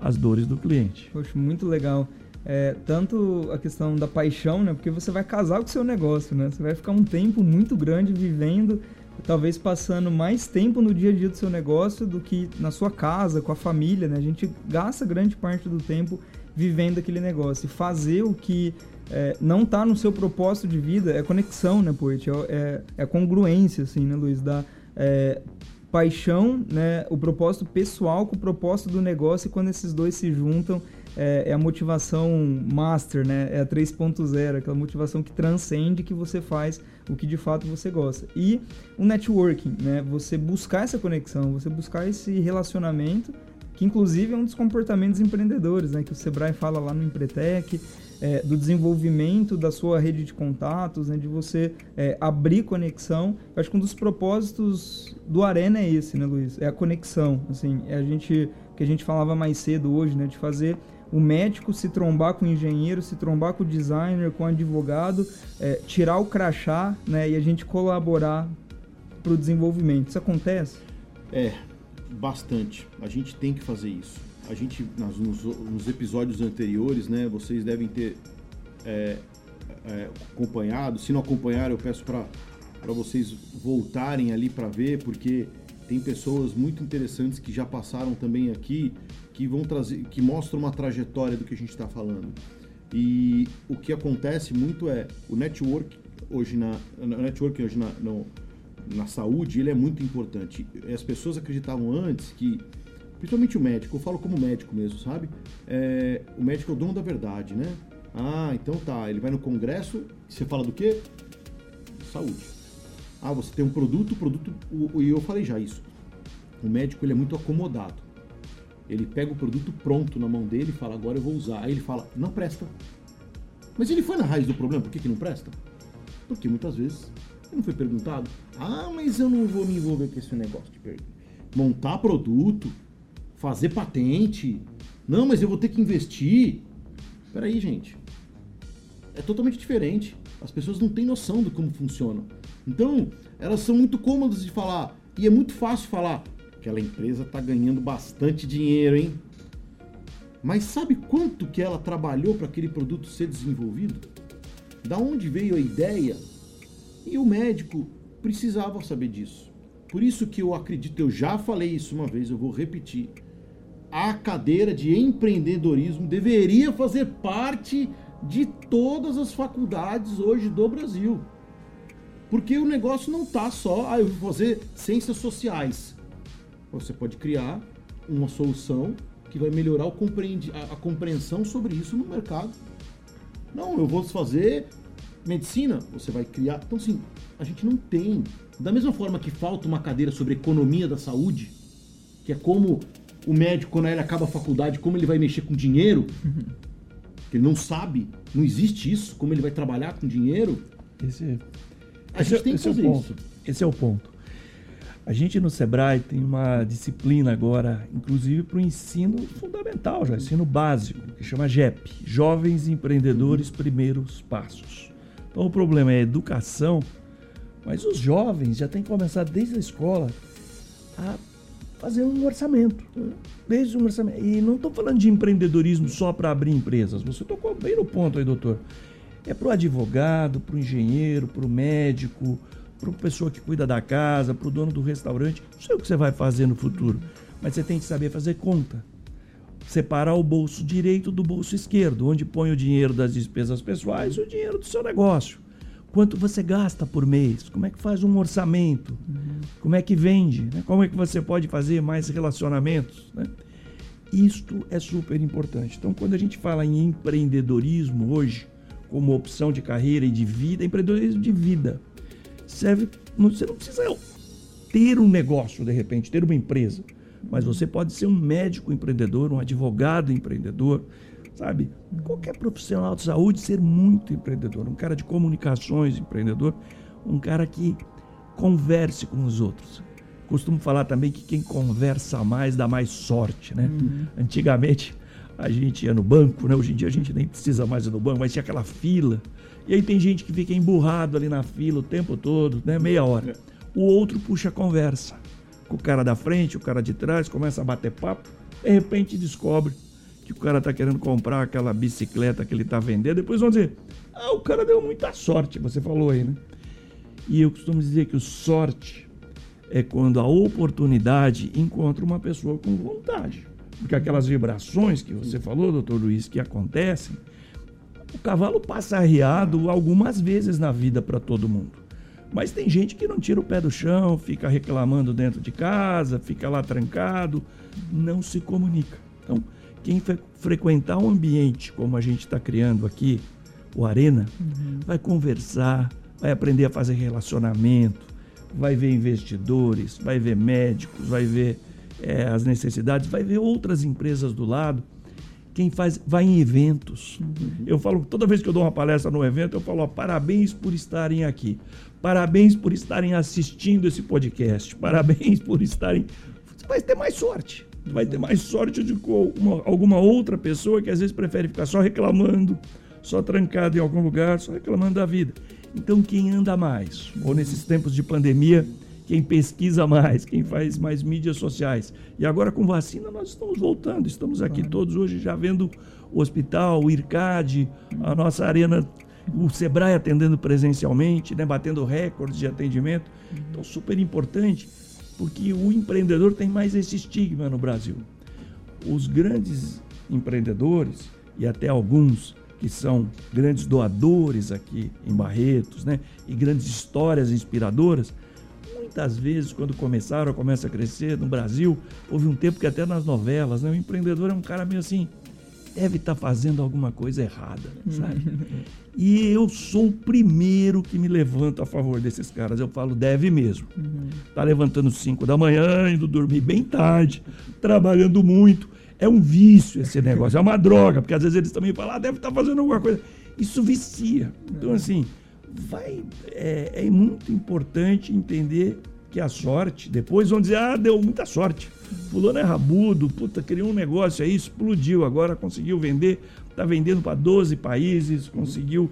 Speaker 1: as dores do cliente.
Speaker 2: Poxa, muito legal é, tanto a questão da paixão, né? Porque você vai casar com o seu negócio, né? Você vai ficar um tempo muito grande vivendo, talvez passando mais tempo no dia a dia do seu negócio do que na sua casa, com a família, né? A gente gasta grande parte do tempo vivendo aquele negócio. E fazer o que é, não está no seu propósito de vida é conexão, né, Poet? É, é, é congruência, assim, né, Luiz? Da é, paixão, né? O propósito pessoal com o propósito do negócio e quando esses dois se juntam é, é a motivação master, né? É a 3.0, aquela motivação que transcende que você faz o que de fato você gosta. E o networking, né? Você buscar essa conexão, você buscar esse relacionamento que inclusive é um dos comportamentos empreendedores, né, que o Sebrae fala lá no Empretec, é, do desenvolvimento da sua rede de contatos, né, de você é, abrir conexão. Eu acho que um dos propósitos do Arena é esse, né, Luiz? É a conexão. Assim, é a gente que a gente falava mais cedo hoje, né, de fazer o médico se trombar com o engenheiro, se trombar com o designer, com o advogado, é, tirar o crachá, né, e a gente colaborar para o desenvolvimento. Isso acontece?
Speaker 3: É, bastante. A gente tem que fazer isso a gente, nas, nos, nos, episódios anteriores, né, vocês devem ter é, é, acompanhado. Se não acompanharam, eu peço para vocês voltarem ali para ver, porque tem pessoas muito interessantes que já passaram também aqui, que vão trazer, que mostram uma trajetória do que a gente está falando. E o que acontece muito é o network hoje na network hoje na, no, na saúde ele é muito importante. As pessoas acreditavam antes que principalmente o médico, eu falo como médico mesmo, sabe? É, o médico é o dono da verdade, né? Ah, então tá, ele vai no congresso, você fala do quê? Saúde. Ah, você tem um produto, produto, e eu falei já isso. O médico ele é muito acomodado. Ele pega o produto pronto na mão dele e fala, agora eu vou usar. Aí ele fala, não presta. Mas ele foi na raiz do problema, por que, que não presta? Porque muitas vezes não foi perguntado. Ah, mas eu não vou me envolver com esse negócio de montar produto, fazer patente. Não, mas eu vou ter que investir. Peraí, gente. É totalmente diferente. As pessoas não têm noção de como funciona. Então, elas são muito cômodas de falar. E é muito fácil falar. Aquela empresa está ganhando bastante dinheiro, hein? Mas sabe quanto que ela trabalhou para aquele produto ser desenvolvido? Da onde veio a ideia? E o médico precisava saber disso. Por isso que eu acredito, eu já falei isso uma vez, eu vou repetir a cadeira de empreendedorismo deveria fazer parte de todas as faculdades hoje do Brasil. Porque o negócio não está só, ah, eu vou fazer ciências sociais. Você pode criar uma solução que vai melhorar a, compreensão sobre isso no mercado. Não, eu vou fazer medicina, você vai criar. Então, assim, a gente não tem. Da mesma forma que falta uma cadeira sobre economia da saúde, que é como o médico, quando ele acaba a faculdade, como ele vai mexer com dinheiro, uhum. ele não sabe, não existe isso, como ele vai trabalhar com dinheiro.
Speaker 1: Esse, a esse, gente tem que fazer é o ponto. Isso. Esse é o ponto. A gente no Sebrae tem uma disciplina agora, inclusive para o ensino fundamental, já ensino básico, que chama JEP, Jovens Empreendedores Primeiros Passos. Então o problema é educação, mas os jovens já têm que começar desde a escola a fazer um orçamento. Desde um orçamento. E não estou falando de empreendedorismo só para abrir empresas. Você tocou bem no ponto aí, doutor. É para o advogado, para o engenheiro, para o médico, para a pessoa que cuida da casa, para o dono do restaurante. Não sei o que você vai fazer no futuro, mas você tem que saber fazer conta. Separar o bolso direito do bolso esquerdo, onde põe o dinheiro das despesas pessoais e o dinheiro do seu negócio quanto você gasta por mês, como é que faz um orçamento, uhum. como é que vende, né? como é que você pode fazer mais relacionamentos. Né? Isto é super importante. Então, quando a gente fala em empreendedorismo hoje, como opção de carreira e de vida, empreendedorismo de vida serve. Você não precisa ter um negócio, de repente, ter uma empresa, mas você pode ser um médico empreendedor, um advogado empreendedor, sabe? Qualquer profissional de saúde ser muito empreendedor, um cara de comunicações empreendedor, um cara que converse com os outros. Costumo falar também que quem conversa mais dá mais sorte, né? Uhum. Antigamente a gente ia no banco, né? Hoje em dia a gente nem precisa mais ir no banco, mas tinha aquela fila. E aí tem gente que fica emburrado ali na fila o tempo todo, né? Meia hora. O outro puxa a conversa. Com o cara da frente, o cara de trás, começa a bater papo, de repente descobre que o cara está querendo comprar aquela bicicleta que ele está vendendo, depois vão dizer, ah, o cara deu muita sorte, você falou aí, né? E eu costumo dizer que o sorte é quando a oportunidade encontra uma pessoa com vontade. Porque aquelas vibrações que você falou, doutor Luiz, que acontecem, o cavalo passa arriado algumas vezes na vida para todo mundo. Mas tem gente que não tira o pé do chão, fica reclamando dentro de casa, fica lá trancado, não se comunica. Então, quem frequentar um ambiente como a gente está criando aqui, o Arena, uhum. vai conversar, vai aprender a fazer relacionamento, vai ver investidores, vai ver médicos, vai ver é, as necessidades, vai ver outras empresas do lado. Quem faz, vai em eventos. Uhum. Eu falo, toda vez que eu dou uma palestra no evento, eu falo, ó, parabéns por estarem aqui. Parabéns por estarem assistindo esse podcast. Parabéns por estarem. Você vai ter mais sorte. Vai ter mais sorte de uma, alguma outra pessoa que às vezes prefere ficar só reclamando, só trancado em algum lugar, só reclamando da vida. Então, quem anda mais, ou nesses tempos de pandemia, quem pesquisa mais, quem faz mais mídias sociais. E agora com vacina nós estamos voltando, estamos aqui todos hoje já vendo o hospital, o IRCAD, a nossa arena, o Sebrae atendendo presencialmente, né, batendo recordes de atendimento. Então super importante, porque o empreendedor tem mais esse estigma no Brasil. Os grandes empreendedores e até alguns que são grandes doadores aqui em Barretos, né, e grandes histórias inspiradoras, Muitas vezes, quando começaram, começa a crescer no Brasil, houve um tempo que até nas novelas, né, o empreendedor é um cara meio assim, deve estar tá fazendo alguma coisa errada, sabe? e eu sou o primeiro que me levanto a favor desses caras. Eu falo, deve mesmo. Uhum. Tá levantando 5 da manhã, indo dormir bem tarde, trabalhando muito. É um vício esse negócio, é uma droga, porque às vezes eles também falam, ah, deve estar tá fazendo alguma coisa. Isso vicia. Então, assim, vai é, é, muito importante entender que a sorte, depois vão dizer, ah, deu muita sorte. Fulano é rabudo, puta, criou um negócio aí, explodiu, agora conseguiu vender, está vendendo para 12 países, conseguiu.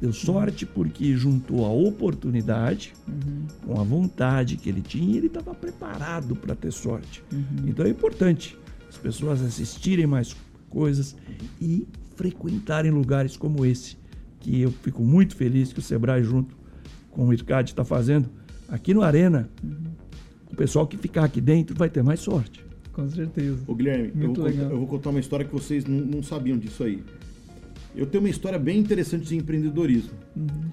Speaker 1: Deu sorte porque juntou a oportunidade uhum. com a vontade que ele tinha e ele estava preparado para ter sorte. Uhum. Então é importante as pessoas assistirem mais coisas e frequentarem lugares como esse que eu fico muito feliz que o Sebrae, junto com o IRCAD, está fazendo aqui no Arena. Uhum. O pessoal que ficar aqui dentro vai ter mais sorte.
Speaker 2: Com certeza.
Speaker 3: Ô, Guilherme, eu vou, contar, eu vou, contar uma história que vocês não, não, sabiam disso aí. Eu tenho uma história bem interessante de empreendedorismo. Uhum.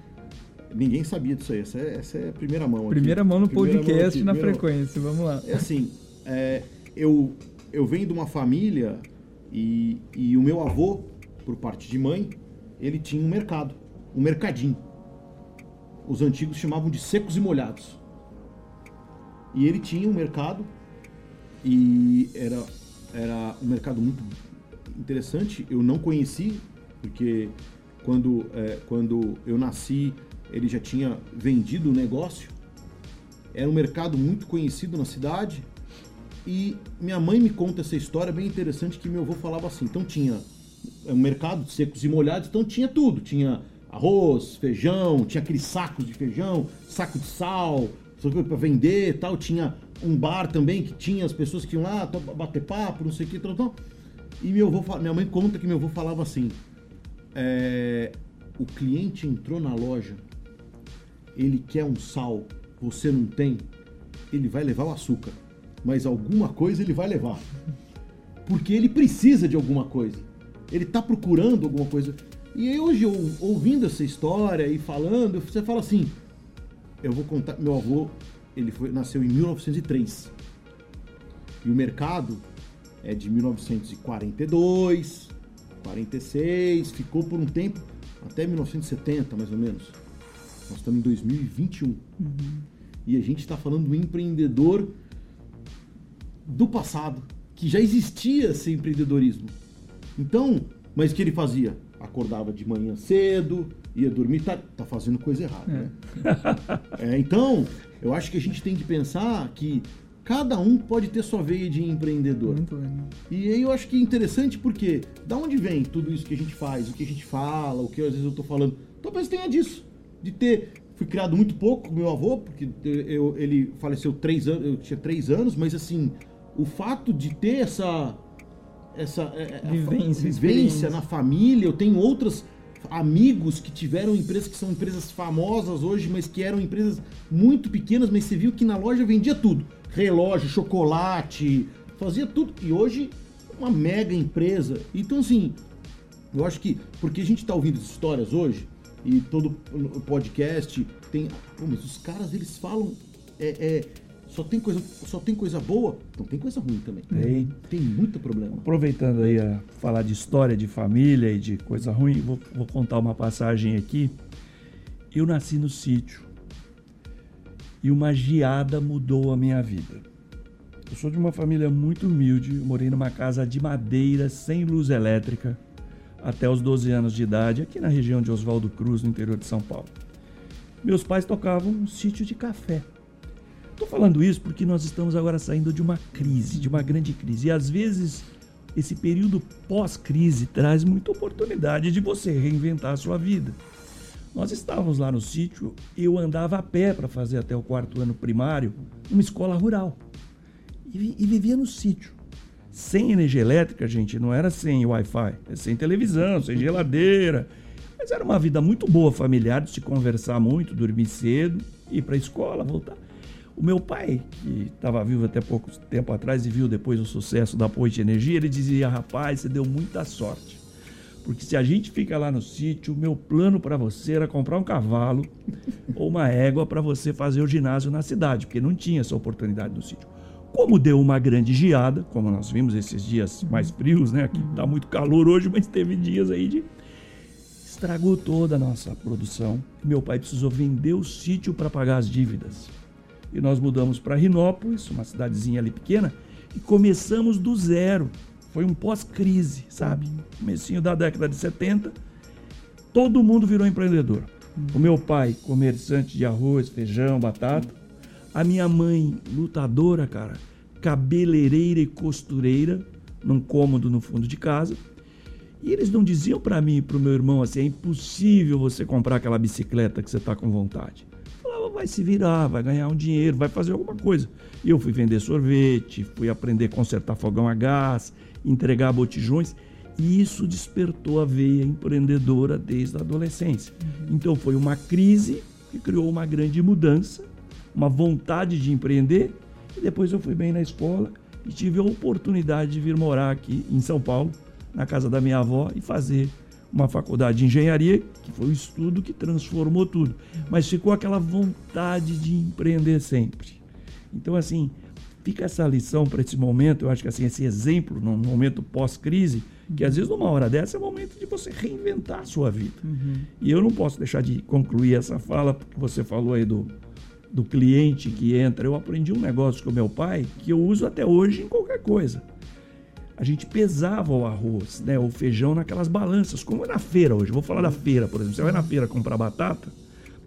Speaker 3: Ninguém sabia disso aí. Essa é, essa é a primeira mão.
Speaker 2: Primeira
Speaker 3: aqui.
Speaker 2: mão no primeira podcast mão na primeira frequência. Mão. Vamos lá.
Speaker 3: É assim, é, eu, eu venho de uma família e, e o meu avô, por parte de mãe, ele tinha um mercado, um mercadinho. Os antigos chamavam de secos e molhados. E ele tinha um mercado e era, era um mercado muito interessante. Eu não conheci, porque quando, é, quando eu nasci ele já tinha vendido o negócio. Era um mercado muito conhecido na cidade. E minha mãe me conta essa história bem interessante que meu avô falava assim. Então tinha é um mercado secos e molhados, então tinha tudo. Tinha arroz, feijão, tinha aqueles sacos de feijão, saco de sal, para vender tal. Tinha um bar também que tinha as pessoas que iam lá bater papo, não sei o que, tal, tal. E meu avô, minha mãe conta que meu avô falava assim: é, o cliente entrou na loja, ele quer um sal, você não tem, ele vai levar o açúcar, mas alguma coisa ele vai levar. Porque ele precisa de alguma coisa ele está procurando alguma coisa. E aí hoje, eu, ouvindo essa história e falando, você fala assim, eu vou contar, meu avô, ele foi, nasceu em 1903. E o mercado é de 1942, 46, ficou por um tempo até 1970, mais ou menos. Nós estamos em 2021. Uhum. E a gente está falando do empreendedor do passado, que já existia esse empreendedorismo. Então, mas o que ele fazia? Acordava de manhã cedo, ia dormir, tá, tá fazendo coisa errada, né? é. é, então, eu acho que a gente tem que pensar que cada um pode ter sua veia de empreendedor. E aí eu acho que é interessante porque da onde vem tudo isso que a gente faz, o que a gente fala, o que às vezes eu tô falando? Talvez tenha disso, de ter fui criado muito pouco com meu avô, porque eu, ele faleceu três anos, eu tinha três anos, mas assim, o fato de ter essa essa é, é vivência, vivência na família. Eu tenho outros amigos que tiveram empresas que são empresas famosas hoje, mas que eram empresas muito pequenas, mas você viu que na loja vendia tudo: relógio, chocolate, fazia tudo. E hoje uma mega empresa. Então assim, eu acho que porque a gente está ouvindo histórias hoje e todo o podcast tem, pô, mas os caras eles falam é, é só tem coisa, só tem coisa boa, então tem coisa ruim também. Tem. Tem muito problema.
Speaker 1: Aproveitando aí a falar de história de família e de coisa ruim, vou, vou contar uma passagem aqui. Eu nasci no sítio e uma geada mudou a minha vida. Eu sou de uma família muito humilde, morei numa casa de madeira, sem luz elétrica, até os 12 anos de idade, aqui na região de Oswaldo Cruz, no interior de São Paulo. Meus pais tocavam um sítio de café. Estou falando isso porque nós estamos agora saindo de uma crise, de uma grande crise. E às vezes esse período pós-crise traz muita oportunidade de você reinventar a sua vida. Nós estávamos lá no sítio, eu andava a pé para fazer até o quarto ano primário, numa escola rural. E, e vivia no sítio. Sem energia elétrica, gente, não era sem Wi-Fi, é sem televisão, sem geladeira. Mas era uma vida muito boa familiar, de se conversar muito, dormir cedo, ir para a escola, voltar. O meu pai, que estava vivo até pouco tempo atrás e viu depois o sucesso da Ponte Energia, ele dizia: rapaz, você deu muita sorte. Porque se a gente fica lá no sítio, o meu plano para você era comprar um cavalo <laughs> ou uma égua para você fazer o ginásio na cidade, porque não tinha essa oportunidade no sítio. Como deu uma grande geada, como nós vimos esses dias mais frios, né? Aqui está muito calor hoje, mas teve dias aí de. Estragou toda a nossa produção. Meu pai precisou vender o sítio para pagar as dívidas e nós mudamos para Rinópolis, uma cidadezinha ali pequena, e começamos do zero. Foi um pós-crise, sabe? Comecinho da década de 70, todo mundo virou empreendedor. O meu pai, comerciante de arroz, feijão, batata. A minha mãe, lutadora, cara, cabeleireira e costureira, num cômodo no fundo de casa. E eles não diziam para mim e para o meu irmão assim: é impossível você comprar aquela bicicleta que você está com vontade vai se virar, vai ganhar um dinheiro, vai fazer alguma coisa. E eu fui vender sorvete, fui aprender a consertar fogão a gás, entregar botijões, e isso despertou a veia empreendedora desde a adolescência. Uhum. Então foi uma crise que criou uma grande mudança, uma vontade de empreender, e depois eu fui bem na escola e tive a oportunidade de vir morar aqui em São Paulo, na casa da minha avó, e fazer uma faculdade de engenharia, que foi o estudo que transformou tudo. Mas ficou aquela vontade de empreender sempre. Então, assim, fica essa lição para esse momento, eu acho que assim, esse exemplo, num momento pós-crise, que às vezes numa hora dessa é o momento de você reinventar a sua vida. Uhum. E eu não posso deixar de concluir essa fala, porque você falou aí do, do cliente que entra. Eu aprendi um negócio com meu pai que eu uso até hoje em qualquer coisa a gente pesava o arroz, né, o feijão naquelas balanças, como é na feira hoje. Vou falar da feira, por exemplo. Você vai na feira comprar batata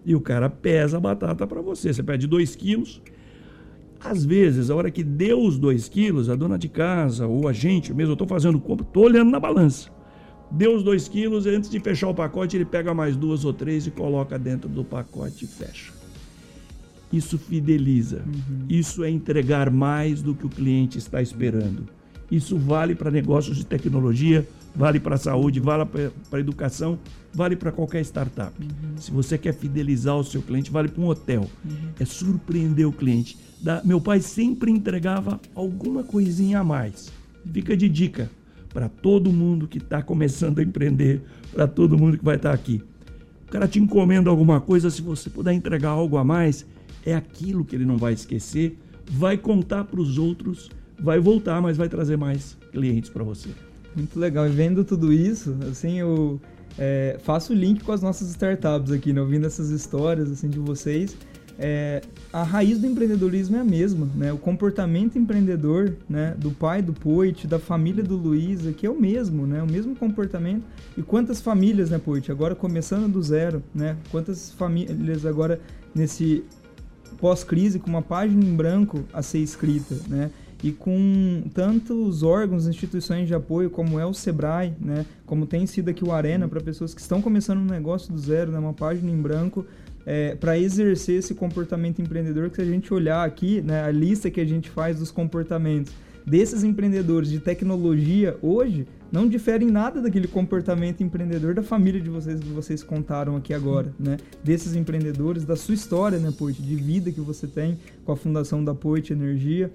Speaker 1: e o cara pesa a batata para você. Você pede 2 quilos. Às vezes, a hora que deu os 2 quilos, a dona de casa ou a gente mesmo, eu estou fazendo compra, estou olhando na balança. Deu os 2 quilos, e antes de fechar o pacote, ele pega mais duas ou três e coloca dentro do pacote e fecha. Isso fideliza. Uhum. Isso é entregar mais do que o cliente está esperando. Isso vale para negócios de tecnologia, vale para a saúde, vale para a educação, vale para qualquer startup. Uhum. Se você quer fidelizar o seu cliente, vale para um hotel. Uhum. É surpreender o cliente. Da, meu pai sempre entregava alguma coisinha a mais. Fica de dica para todo mundo que está começando a empreender, para todo mundo que vai estar tá aqui. O cara te encomenda alguma coisa, se você puder entregar algo a mais, é aquilo que ele não vai esquecer, vai contar para os outros vai voltar, mas vai trazer mais clientes para você.
Speaker 2: Muito legal. E vendo tudo isso, assim, eu é, faço o link com as nossas startups aqui, né? ouvindo essas histórias assim de vocês. É, a raiz do empreendedorismo é a mesma, né? O comportamento empreendedor, né? Do pai do Poit, da família do Luiz, aqui é o mesmo, né? O mesmo comportamento. E quantas famílias, né, Poit? Agora começando do zero, né? Quantas famílias agora nesse pós-crise com uma página em branco a ser escrita, né? E com tantos órgãos, instituições de apoio como é o Sebrae, né, como tem sido aqui o Arena para pessoas que estão começando um negócio do zero, né, uma página em branco, é, para exercer esse comportamento empreendedor que se a gente olhar aqui, né, a lista que a gente faz dos comportamentos desses empreendedores de tecnologia hoje não diferem nada daquele comportamento empreendedor da família de vocês que vocês contaram aqui agora, né? Desses empreendedores, da sua história, né, Poit, de vida que você tem com a fundação da Poit Energia.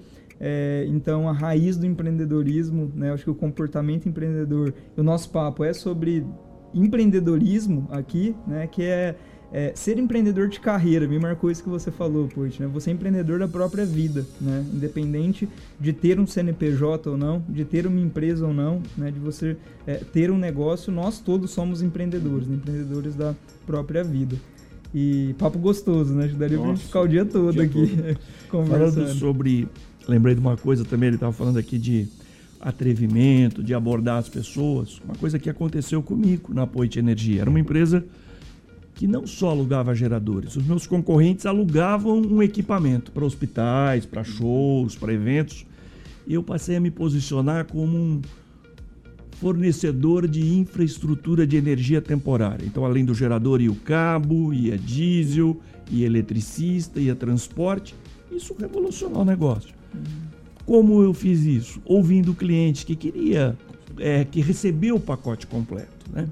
Speaker 2: É, então, a raiz do empreendedorismo, né, acho que o comportamento empreendedor, o nosso papo é sobre empreendedorismo aqui, né, que é, é, ser empreendedor de carreira. Me marcou isso que você falou, Poit, né? Você é empreendedor da própria vida, né? Independente de ter um CNPJ ou não, de ter uma empresa ou não, né? De você é, ter um negócio, nós todos somos empreendedores, né? empreendedores da própria vida. E papo gostoso, né? Ajudaria Nossa, pra gente ficar o dia todo dia aqui
Speaker 1: todo. <laughs> conversando. Falando sobre lembrei de uma coisa também, ele estava falando aqui de atrevimento, de abordar as pessoas. Uma coisa que aconteceu comigo na Poit Energia. Era uma empresa que não só alugava geradores, os meus concorrentes alugavam um equipamento para hospitais, para shows, para eventos. E eu passei a me posicionar como um fornecedor de infraestrutura de energia temporária. Então, além do gerador e o cabo, ia diesel, ia eletricista, ia transporte. Isso revolucionou o negócio. Como eu fiz isso? Ouvindo o cliente que queria, é, que recebeu o pacote completo. Né?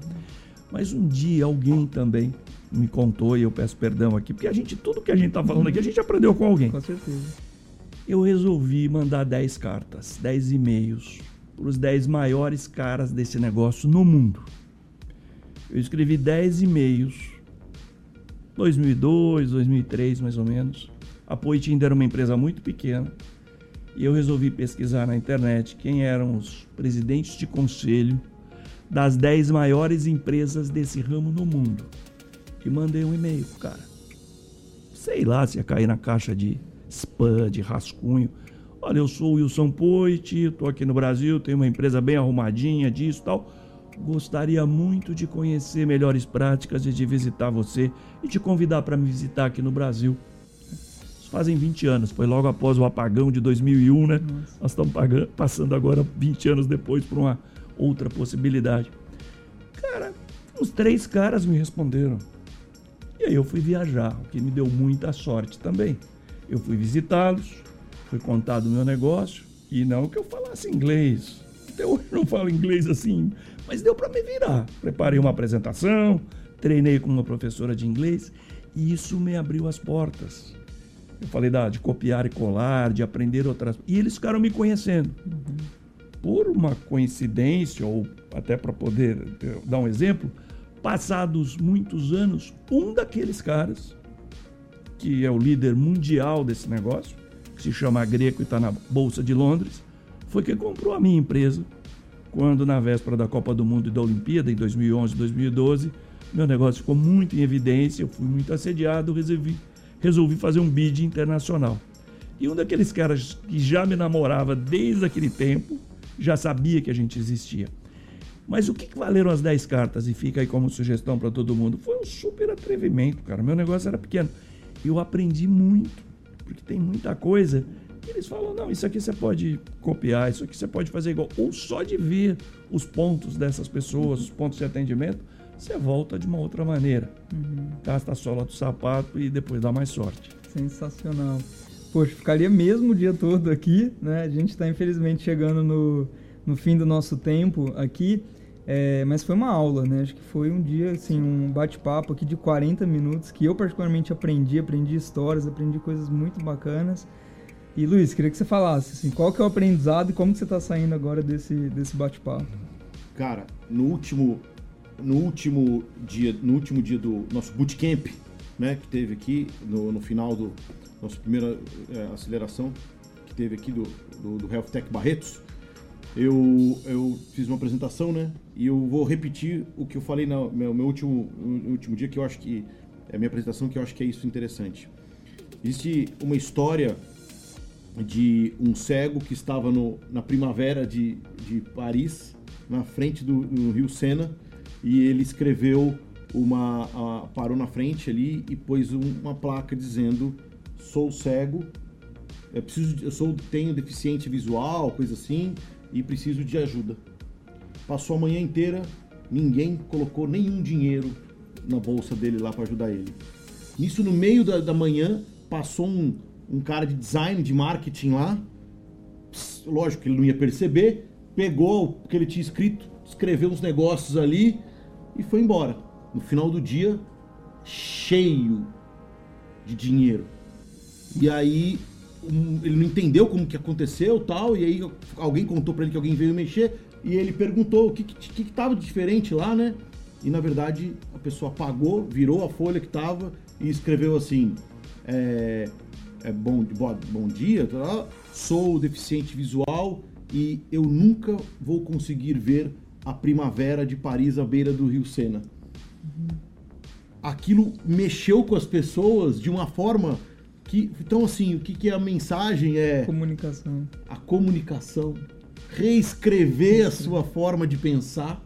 Speaker 1: Mas um dia alguém também me contou, e eu peço perdão aqui, porque a gente, tudo que a gente está falando aqui, a gente aprendeu com alguém.
Speaker 2: Com certeza.
Speaker 1: Eu resolvi mandar 10 cartas, 10 e-mails para os 10 maiores caras desse negócio no mundo. Eu escrevi 10 e-mails, 2002, 2003 mais ou menos. A Poit ainda era uma empresa muito pequena e eu resolvi pesquisar na internet quem eram os presidentes de conselho das 10 maiores empresas desse ramo no mundo. E mandei um e-mail pro cara. Sei lá se ia cair na caixa de spam, de rascunho. Olha, eu sou o Wilson Poit, estou aqui no Brasil, tenho uma empresa bem arrumadinha disso e tal. Gostaria muito de conhecer melhores práticas e de visitar você e te convidar para me visitar aqui no Brasil. Fazem 20 anos, foi logo após o apagão de 2001, né? Nossa. Nós estamos pagando, passando agora 20 anos depois por uma outra possibilidade. Cara, os três caras me responderam. E aí eu fui viajar, o que me deu muita sorte também. Eu fui visitá-los, fui contar do meu negócio, e não que eu falasse inglês. Até hoje não falo inglês assim, mas deu para me virar. Preparei uma apresentação, treinei com uma professora de inglês, e isso me abriu as portas. Eu falei da, de copiar e colar, de aprender outras. E eles ficaram me conhecendo. Uhum. Por uma coincidência, ou até para poder dar um exemplo, passados muitos anos, um daqueles caras, que é o líder mundial desse negócio, que se chama Greco e está na Bolsa de Londres, foi quem comprou a minha empresa quando, na véspera da Copa do Mundo e da Olimpíada, em 2011 e 2012, meu negócio ficou muito em evidência, eu fui muito assediado, resolvi, resolvi fazer um bid internacional. E um daqueles caras que já me namorava desde aquele tempo, já sabia que a gente existia. Mas o que, que valeram as 10 cartas? E fica aí como sugestão para todo mundo. Foi um super atrevimento, cara. Meu negócio era pequeno. Eu aprendi muito, porque tem muita coisa. E eles falam: não, isso aqui você pode copiar, isso aqui você pode fazer igual. Ou só de ver os pontos dessas pessoas, os pontos de atendimento, você volta de uma outra maneira. Uhum. Gasta a sola do sapato e depois dá mais sorte.
Speaker 2: Sensacional. Poxa, ficaria mesmo o dia todo aqui, né? A gente está infelizmente chegando no, no fim do nosso tempo aqui. É, mas foi uma aula, né? Acho que foi um dia, assim, um bate-papo aqui de 40 minutos que eu particularmente aprendi, aprendi histórias, aprendi coisas muito bacanas. E Luiz, queria que você falasse, assim, qual que é o aprendizado e como que você está saindo agora desse, desse bate-papo?
Speaker 3: Cara, no último, no último dia, no último dia do nosso bootcamp, né, que teve aqui no, no final do nossa primeira é, aceleração que teve aqui do, do, do Health Tech Barretos, eu, eu fiz uma apresentação, né? E eu vou repetir o que eu falei no meu, meu último, no último dia, que eu acho que é a minha apresentação, que eu acho que é isso interessante. Existe uma história de um cego que estava no, na primavera de, de Paris, na frente do, do rio Sena, e ele escreveu uma. Parou na frente ali e pôs um, uma placa dizendo: Sou cego, eu, preciso, eu sou, tenho deficiente visual, coisa assim, e preciso de ajuda. Passou a manhã inteira, ninguém colocou nenhum dinheiro na bolsa dele lá para ajudar ele. Nisso, no meio da, da manhã, passou um, um cara de design, de marketing lá. Pss, lógico que ele não ia perceber. Pegou o que ele tinha escrito, escreveu uns negócios ali e foi embora. No final do dia, cheio de dinheiro. E aí um, ele não entendeu como que aconteceu tal, e aí alguém contou para ele que alguém veio mexer, e ele perguntou o que que, que tava diferente lá, né? E na verdade a pessoa apagou, virou a folha que tava e escreveu assim: é, é bom, bom, bom dia, sou deficiente visual e eu nunca vou conseguir ver a primavera de Paris à beira do Rio Sena. Aquilo mexeu com as pessoas de uma forma Que, então, assim, o que, que é a mensagem é
Speaker 2: Comunicação.
Speaker 3: a comunicação, reescrever a sua forma de pensar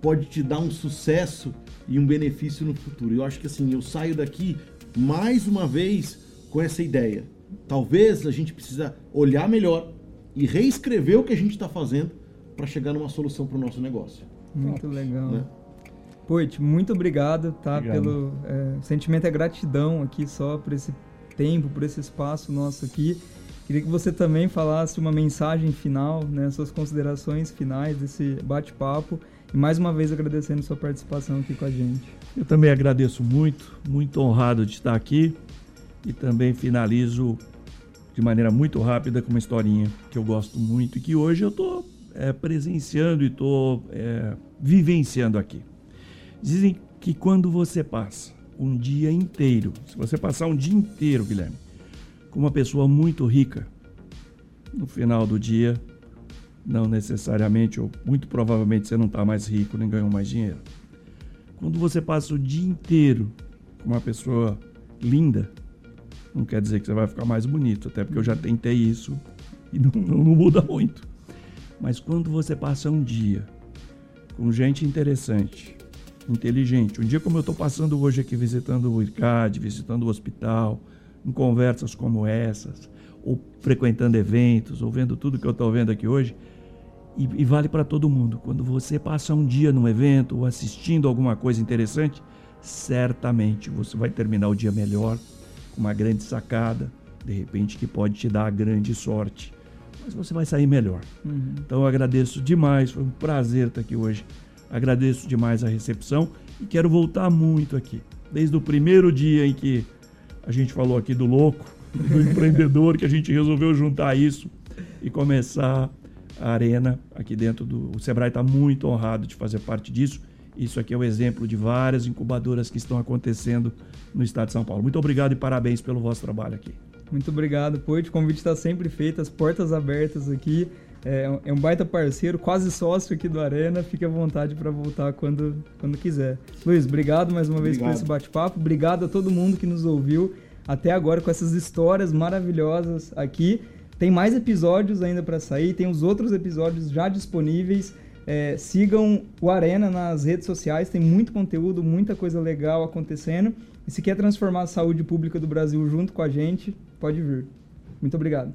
Speaker 3: pode te dar um sucesso e um benefício no futuro. Eu acho que assim, eu saio daqui mais uma vez com essa ideia. Talvez a gente precisa olhar melhor e reescrever o que a gente está fazendo para chegar numa solução para o nosso negócio.
Speaker 2: Muito legal.
Speaker 3: Né?
Speaker 2: Poit, muito obrigado, tá?
Speaker 1: Obrigado.
Speaker 2: Pelo é, o sentimento é gratidão aqui só por esse tempo, por esse espaço nosso aqui. Queria que você também falasse uma mensagem final, né? Suas considerações finais desse bate-papo. E mais uma vez agradecendo sua participação aqui com a gente.
Speaker 1: Eu também agradeço muito, muito honrado de estar aqui e também finalizo de maneira muito rápida com uma historinha que eu gosto muito e que hoje eu estou presenciando e estou vivenciando aqui. Dizem que quando você passa um dia inteiro, se você passar um dia inteiro, Guilherme, com uma pessoa muito rica, no final do dia, não necessariamente, ou muito provavelmente você não está mais rico nem ganhou mais dinheiro. Quando você passa o dia inteiro com uma pessoa linda, não quer dizer que você vai ficar mais bonito, até porque eu já tentei isso e não, não, não muda muito. Mas quando você passa um dia com gente interessante, inteligente, um dia como eu estou passando hoje aqui visitando o IRCAD, visitando o hospital, em conversas como essas, ou frequentando eventos, ou vendo tudo que eu estou vendo aqui hoje, e, e vale para todo mundo. Quando você passa um dia num evento ou assistindo alguma coisa interessante, certamente você vai terminar o dia melhor, com uma grande sacada, de repente que pode te dar a grande sorte. Mas você vai sair melhor.
Speaker 2: Uhum.
Speaker 1: Então eu agradeço demais, foi um prazer estar aqui hoje. Agradeço demais a recepção e quero voltar muito aqui. Desde o primeiro dia em que a gente falou aqui do louco, do <laughs> empreendedor, que a gente resolveu juntar isso e começar a arena aqui dentro do. O Sebrae está muito honrado de fazer parte disso. Isso aqui é o exemplo de várias incubadoras que estão acontecendo no estado de São Paulo. Muito obrigado e parabéns pelo vosso trabalho aqui.
Speaker 2: Muito obrigado, Poit. O convite está sempre feito, as portas abertas aqui. É, é um baita parceiro, quase sócio aqui do Arena. Fique à vontade para voltar quando, quando quiser. Luiz, obrigado mais uma
Speaker 3: Obrigado.
Speaker 2: vez por esse bate-papo. Obrigado a todo mundo que nos ouviu até agora com essas histórias maravilhosas aqui. Tem mais episódios ainda para sair, tem os outros episódios já disponíveis. É, sigam o Arena nas redes sociais, tem muito conteúdo, muita coisa legal acontecendo. E se quer transformar a saúde pública do Brasil junto com a gente, pode vir. Muito obrigado.